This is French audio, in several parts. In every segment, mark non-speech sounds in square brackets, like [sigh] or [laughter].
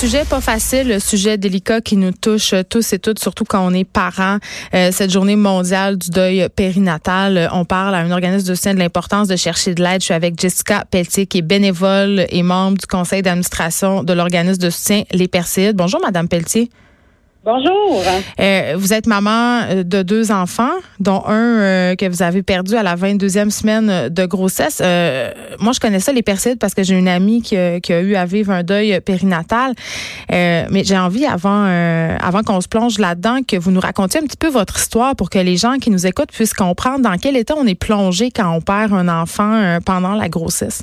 sujet pas facile, le sujet délicat qui nous touche tous et toutes, surtout quand on est parents. Euh, cette journée mondiale du deuil périnatal, on parle à un organisme de soutien de l'importance de chercher de l'aide. Je suis avec Jessica Pelletier, qui est bénévole et membre du conseil d'administration de l'organisme de soutien Les Perséides. Bonjour, Madame Pelletier. Bonjour. Euh, vous êtes maman euh, de deux enfants, dont un euh, que vous avez perdu à la 22e semaine de grossesse. moi, je connais ça, les persides, parce que j'ai une amie qui, qui, a eu à vivre un deuil périnatal. mais j'ai envie, avant, avant qu'on se plonge là-dedans, que vous nous racontiez un petit peu votre histoire pour que les gens qui nous écoutent puissent comprendre dans quel état on est plongé quand on perd un enfant pendant la grossesse.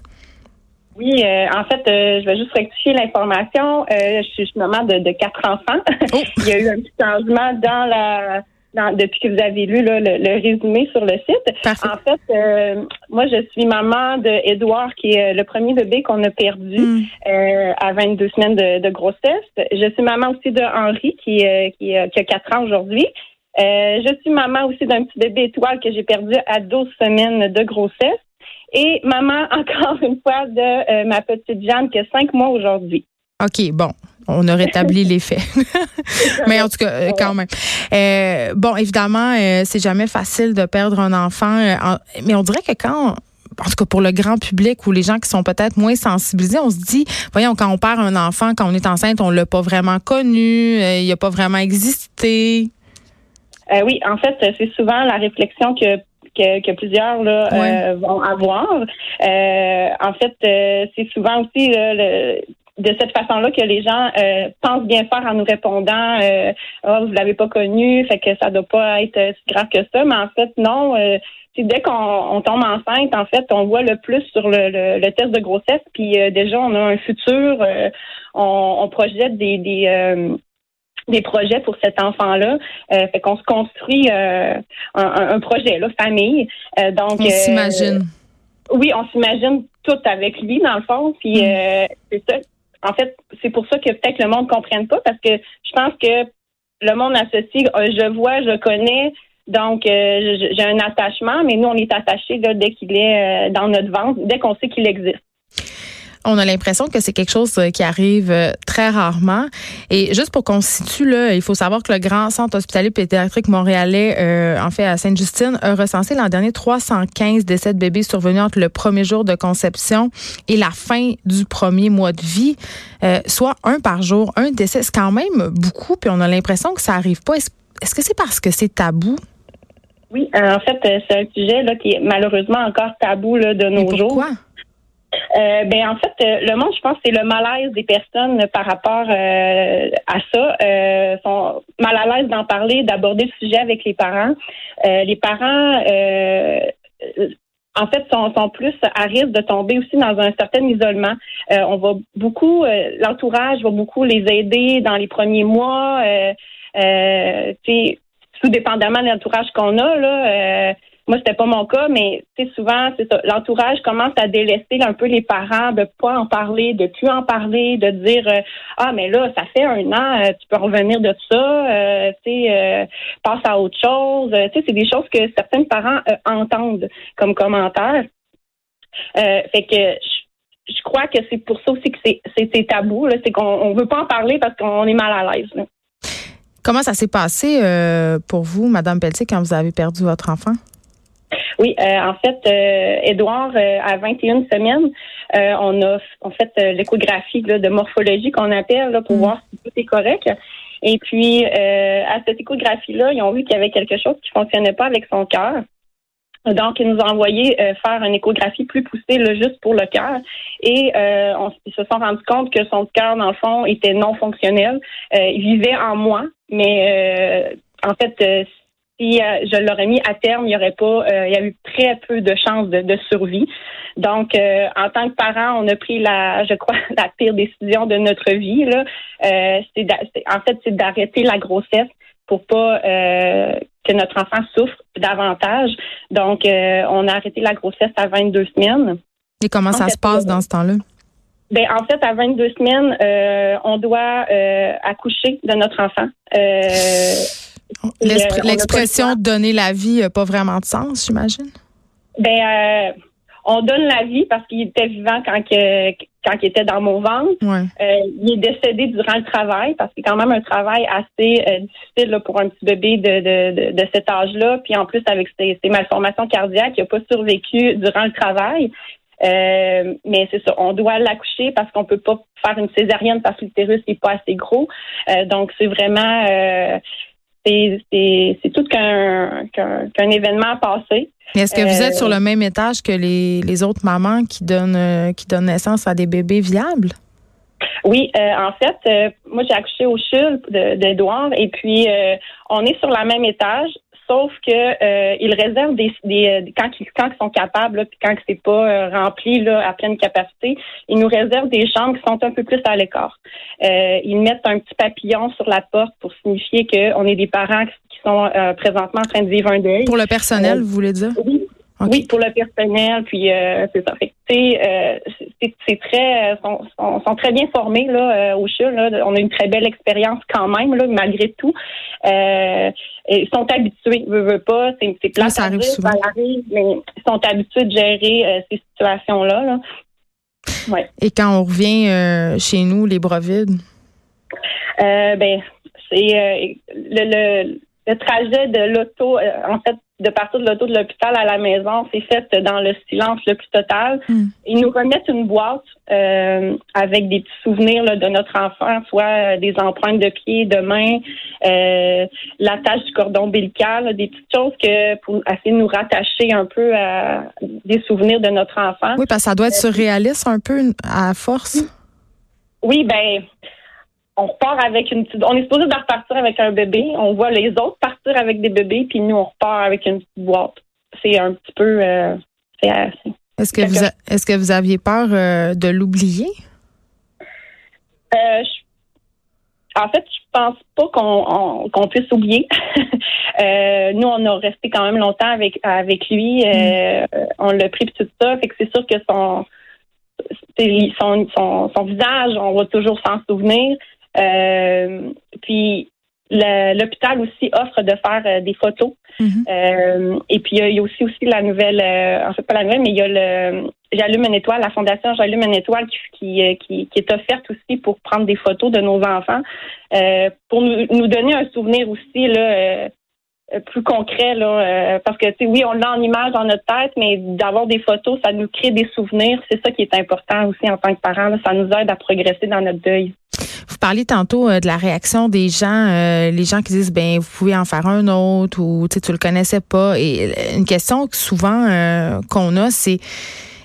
Oui, euh, en fait, euh, je vais juste rectifier l'information. Euh, je suis maman de, de quatre enfants. Oh. [laughs] Il y a eu un petit changement dans la dans, depuis que vous avez lu le, résumé sur le site. En fait, moi, je suis maman de Edouard, qui est le premier bébé qu'on a perdu hmm. à 22 semaines de, grossesse. Je suis maman aussi de Henri, qui, qui, qui a quatre ans aujourd'hui. je suis maman aussi d'un petit bébé étoile que j'ai perdu à 12 semaines de grossesse. Et maman, [laughs] encore une fois, de euh, ma petite Jeanne qui a cinq mois aujourd'hui. OK, bon. On a rétabli [laughs] les faits. Mais en tout cas, euh, quand même. Euh, bon, évidemment, c'est jamais facile de perdre un enfant. mais on dirait que quand en tout cas pour le grand public ou les gens qui sont peut-être moins sensibilisés, on se dit, voyons, quand on perd un enfant, quand on est enceinte, on l'a pas vraiment connu, il n'a pas vraiment existé. oui, en fait, c'est souvent la réflexion que que, plusieurs là, euh, vont avoir. Euh, en fait, euh, c'est souvent aussi de cette façon-là que les gens pensent bien faire en nous répondant oh, vous l'avez pas connu, fait que ça doit pas être si grave que ça. Mais en fait, non. dès qu'on tombe enceinte, en fait, on voit le plus sur le, test de grossesse. Puis déjà, on a un futur. On, projette des, des projets pour cet enfant-là. Euh, fait qu'on se construit euh, un, projet, là, famille. Euh, donc, on s'imagine. oui, on s'imagine tout avec lui, dans le fond. Puis mm. c'est ça. En fait, c'est pour ça que peut-être le monde ne comprenne pas, parce que je pense que le monde associe je vois, je connais, donc j'ai un attachement, mais nous, on est attaché dès qu'il est dans notre ventre, dès qu'on sait qu'il existe on a l'impression que c'est quelque chose euh, qui arrive euh, très rarement. Et juste pour qu'on situe, là, il faut savoir que le Grand Centre hospitalier pédiatrique montréalais, euh, en fait à Sainte-Justine, a recensé l'an dernier 315 décès de bébés survenus entre le premier jour de conception et la fin du premier mois de vie, soit un par jour. Un décès, c'est quand même beaucoup, puis on a l'impression que ça arrive pas. Est-ce que c'est parce que c'est tabou? Oui, en fait, c'est un sujet là, qui est malheureusement encore tabou là, de nos jours. Pourquoi? Euh, ben en fait, euh, le monde, je pense, c'est le malaise des personnes par rapport euh, à ça. Euh, sont mal à l'aise d'en parler, d'aborder le sujet avec les parents. les parents, en fait, sont, sont, plus à risque de tomber aussi dans un certain isolement. on va beaucoup, l'entourage va beaucoup les aider dans les premiers mois. Euh, tout dépendamment de l'entourage qu'on a là moi, c'était pas mon cas, mais souvent, c'est ça. L'entourage commence à délaisser un peu les parents, de pas en parler, de plus en parler, de dire euh, ah mais là, ça fait un an, euh, tu peux revenir de ça, euh, tu sais, passe à autre chose. tu sais, c'est des choses que certains parents entendent comme commentaires. fait que je, crois que c'est pour ça aussi que c'est tabou. C'est qu'on on veut pas en parler parce qu'on est mal à l'aise. Comment ça s'est passé pour vous, Madame Pelletier, quand vous avez perdu votre enfant? Oui, euh, en fait, euh, Édouard, euh, à 21 semaines, on a en fait l'échographie de morphologie qu'on appelle là, pour mm. voir si tout est correct. Et puis, à cette échographie-là, ils ont vu qu'il y avait quelque chose qui fonctionnait pas avec son cœur. Donc, ils nous ont envoyé faire une échographie plus poussée, là, juste pour le cœur. Et on, ils se sont rendus compte que son cœur, dans le fond, était non fonctionnel. il vivait en moi, mais en fait, si euh, je l'aurais mis à terme, il y aurait pas, euh, il y a eu très peu de chances de, survie. Donc, euh, en tant que parent, on a pris la, je crois, [laughs] la pire décision de notre vie. Là, c'est, en fait, c'est d'arrêter la grossesse pour pas que notre enfant souffre davantage. Donc, on a arrêté la grossesse à 22 semaines. Et comment ça se passe dans ce temps-là? Ben, en fait, à 22 semaines, on doit accoucher de notre enfant. L'expression donner la vie n'a pas vraiment de sens, j'imagine? Ben, euh, on donne la vie parce qu'il était vivant quand que, quand il était dans mon ventre. Euh, il est décédé durant le travail parce que c'est quand même un travail assez euh, difficile pour un petit bébé de, de, de, cet âge-là. Puis en plus, avec ses, malformations cardiaques, il n'a pas survécu durant le travail. Euh, mais c'est ça, on doit l'accoucher parce qu'on peut pas faire une césarienne parce que l'utérus n'est pas assez gros. donc c'est vraiment c'est tout qu'un événement à passer. Est-ce que vous êtes sur le même étage que les, les autres mamans qui donnent euh, qui donnent naissance à des bébés viables? Oui, euh, en fait, euh, moi j'ai accouché au CHUL d'Edouard et puis on est sur le même étage, sauf que euh, ils réservent des, des, quand ils quand ils sont capables, là, puis quand c'est pas euh, rempli là, à pleine capacité, ils nous réservent des chambres qui sont un peu plus à l'écart. Euh, ils mettent un petit papillon sur la porte pour signifier qu'on est des parents qui sont présentement en train de vivre un deuil. Pour le personnel, vous voulez dire? Oui, oui, pour le personnel, puis euh, c'est ça. Euh, c'est très, euh, sont, sont, très bien formés là au CHU. Là. On a une très belle expérience quand même là, malgré tout. ils sont habitués, veut, veut pas. C'est plat, ça arrive souvent. arrive, mais ils sont habitués de gérer ces situations là. là. Ouais. Et quand on revient chez nous, les bras vides? ben, c'est le, le le trajet de l'auto, en fait, de partir de l'auto de l'hôpital à la maison, c'est fait dans le silence le plus total. Hmm. Ils nous remettent une boîte euh, avec des petits souvenirs là, de notre enfant, soit euh, des empreintes de pieds, de mains, euh, l'attache du cordon ombilical, des petites choses que pour essayer de nous rattacher un peu à des souvenirs de notre enfant. Oui, parce que ça doit être surréaliste un peu à force. Oui, ben on repart avec une petite. On est supposé de repartir avec un bébé. On voit les autres partir avec des bébés, puis nous, on repart avec une petite boîte. C'est un petit peu. Euh, est-ce que, vous est-ce que vous aviez peur euh, de l'oublier? Euh, en fait, je pense pas qu'on, qu'on puisse oublier. [laughs] nous, on a resté quand même longtemps avec, avec lui. Mm. On l'a pris tout ça. Fait que c'est sûr que son, son, son, son visage, on va toujours s'en souvenir. Euh, puis l'hôpital aussi offre de faire euh, des photos. Mhm. euh, et puis il y, a aussi aussi la nouvelle, euh, en fait pas la nouvelle, mais il y a le J'allume une étoile, la fondation J'allume une étoile qui, qui, qui, est offerte aussi pour prendre des photos de nos enfants, euh, pour nous, nous donner un souvenir aussi là. plus concret là parce que tu sais oui on l'a en image dans notre tête mais d'avoir des photos ça nous crée des souvenirs c'est ça qui est important aussi en tant que parents ça nous aide à progresser dans notre deuil parliez tantôt euh, de la réaction des gens, euh, les gens qui disent ben vous pouvez en faire un autre ou tu le connaissais pas. Et euh, une question souvent qu'on a, c'est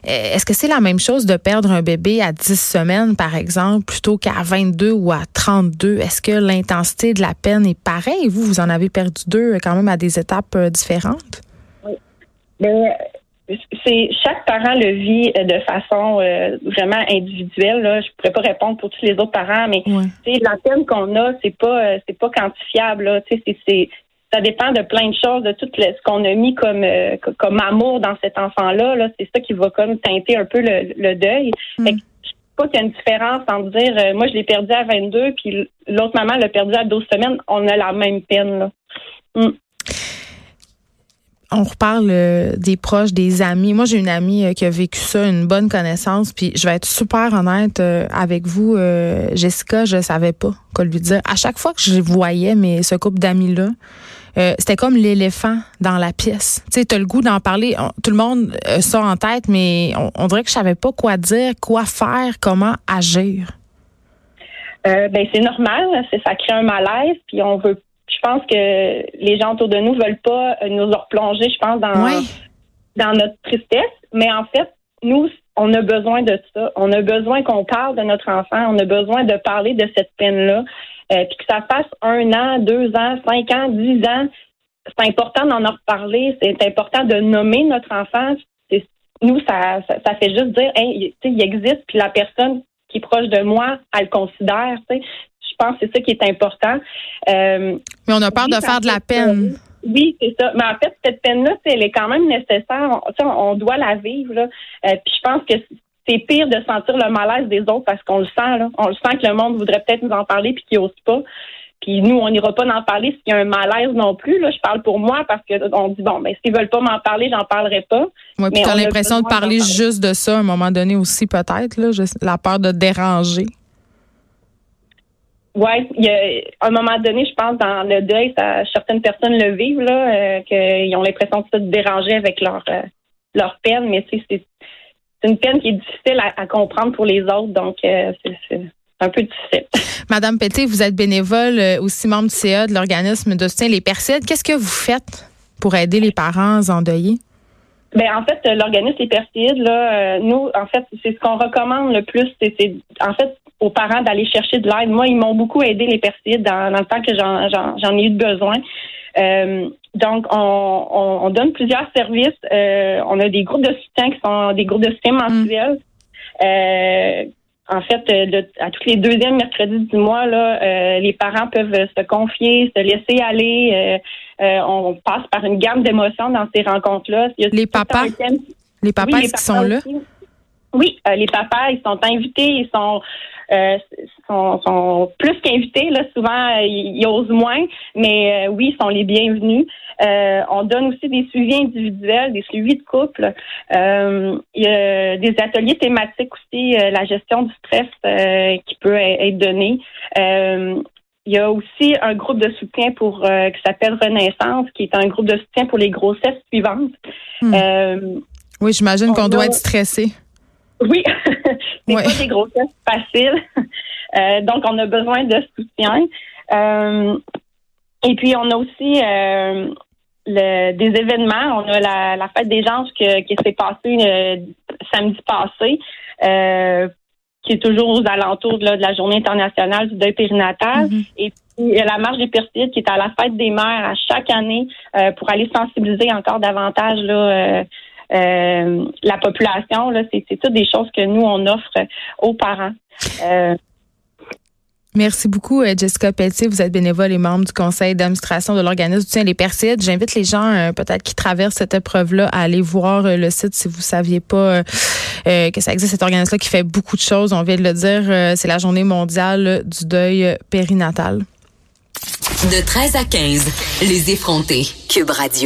est-ce que c'est la même chose de perdre un bébé à 10 semaines, par exemple, plutôt qu'à 22 ou à 32? Est-ce que l'intensité de la peine est pareille? Vous, vous en avez perdu deux quand même à des étapes différentes? Oui. Ben, c'est chaque parent le vit euh, de façon euh, vraiment individuelle. Là. Je pourrais pas répondre pour tous les autres parents, mais ouais. la peine qu'on a, c'est pas euh, c'est pas quantifiable. Là. C'est, ça dépend de plein de choses, de tout ce qu'on a mis comme comme amour dans cet enfant-là. Là. C'est ça qui va comme teinter un peu le, deuil. Mm. Fait que, je sais pas qu'il y a une différence entre dire moi je l'ai perdu à 22 puis l'autre maman l'a perdu à 12 semaines, on a la même peine. Là. Mm on reparle euh, des proches, des amis. Moi, j'ai une amie euh, qui a vécu ça, une bonne connaissance. Puis je vais être super honnête euh, avec vous, Jessica, je savais pas quoi lui dire. À chaque fois que je voyais mais ce couple d'amis là, c'était comme l'éléphant dans la pièce. Tu sais, t'as le goût d'en parler. tout le monde ça en tête, mais on, dirait que je savais pas quoi dire, quoi faire, comment agir. ben c'est normal, ça crée un malaise, puis on veut je pense que les gens autour de nous veulent pas euh, nous replonger, je pense, dans, dans notre tristesse. Mais en fait, nous, on a besoin de ça. On a besoin qu'on parle de notre enfant. On a besoin de parler de cette peine-là. Euh, puis que ça fasse un an, deux ans, cinq ans, dix ans. C'est important d'en reparler. C'est important de nommer notre enfant. Nous, ça, ça, fait juste dire, hey, il existe, puis la personne qui est proche de moi, elle le considère. Pense que c'est ça qui est important. Euh, Mais on a peur de faire de la peine. Oui, c'est ça. Mais en fait, cette peine-là, elle est quand même nécessaire. On, on doit la vivre. Là. Euh, puis je pense que c'est pire de sentir le malaise des autres parce qu'on le sent. Là. On le sent que le monde voudrait peut-être nous en parler puis qu'il n'ose pas. puis nous, on n'ira pas en parler s'il y a un malaise non plus. Là, je parle pour moi parce que on dit bon, ben s'ils veulent pas m'en parler, j'en parlerai pas. Oui, puis t'as l'impression de parler juste de ça à un moment donné aussi peut-être là, la peur de déranger. Oui, il y a un moment donné, je pense, dans le deuil, ça, certaines personnes le vivent, là, euh, qu'ils ont l'impression de se déranger avec leur euh, leur peine, mais c'est une peine qui est difficile à, comprendre pour les autres, donc euh, c'est un peu difficile. [laughs] Madame Pété, vous êtes bénévole, aussi membre du CA de l'organisme de soutien Les Persides. Qu'est-ce que vous faites pour aider les parents endeuillés? Ben en fait, l'organisme Les Persides, là, nous, en fait, c'est ce qu'on recommande le plus. C'est en fait aux parents d'aller chercher de l'aide. Moi, ils m'ont beaucoup aidé les Persides dans, le temps que j'en ai eu besoin. Euh, donc, on, donne plusieurs services. Euh, on a des groupes de soutien qui sont des groupes de soutien mensuels. Euh, en fait, à tous les deuxièmes mercredis du mois, là, les parents peuvent se confier, se laisser aller. on passe par une gamme d'émotions dans ces rencontres-là. Les papas, les papas, qui sont là? Oui, les papas, ils sont invités, ils sont euh, sont, plus qu'invités. Là, souvent, ils, osent moins, mais euh, oui, ils sont les bienvenus. Euh, on donne aussi des suivis individuels, des suivis de couple. il y a des ateliers thématiques aussi, la gestion du stress qui peut être donné. il y a aussi un groupe de soutien pour qui s'appelle Renaissance, qui est un groupe de soutien pour les grossesses suivantes. Hmm. oui, j'imagine qu'on doit être stressé. Oui, [laughs] c'est pas des grossesses faciles. [laughs] Euh, donc, on a besoin de soutien. Euh, et puis, on a aussi euh, le, des événements. On a la, la fête des gens qui s'est passée samedi passé, qui est toujours aux alentours de, la Journée internationale du deuil périnatal. Mm-hmm. Et puis, il y a la marche des Persides qui est à la fête des mères à chaque année pour aller sensibiliser encore davantage là, euh, la population. Là, c'est, c'est toutes des choses que nous, on offre aux parents. Euh, Merci beaucoup, euh, Jessica Pelletier. Vous êtes bénévole et membre du conseil d'administration de l'organisme du les Persides. J'invite les gens, peut-être qui traversent cette épreuve-là, à aller voir le site si vous saviez pas que ça existe, cet organisme-là qui fait beaucoup de choses. On vient de le dire, c'est la journée mondiale du deuil périnatal. De 13 à 15, les effrontés. Cube Radio.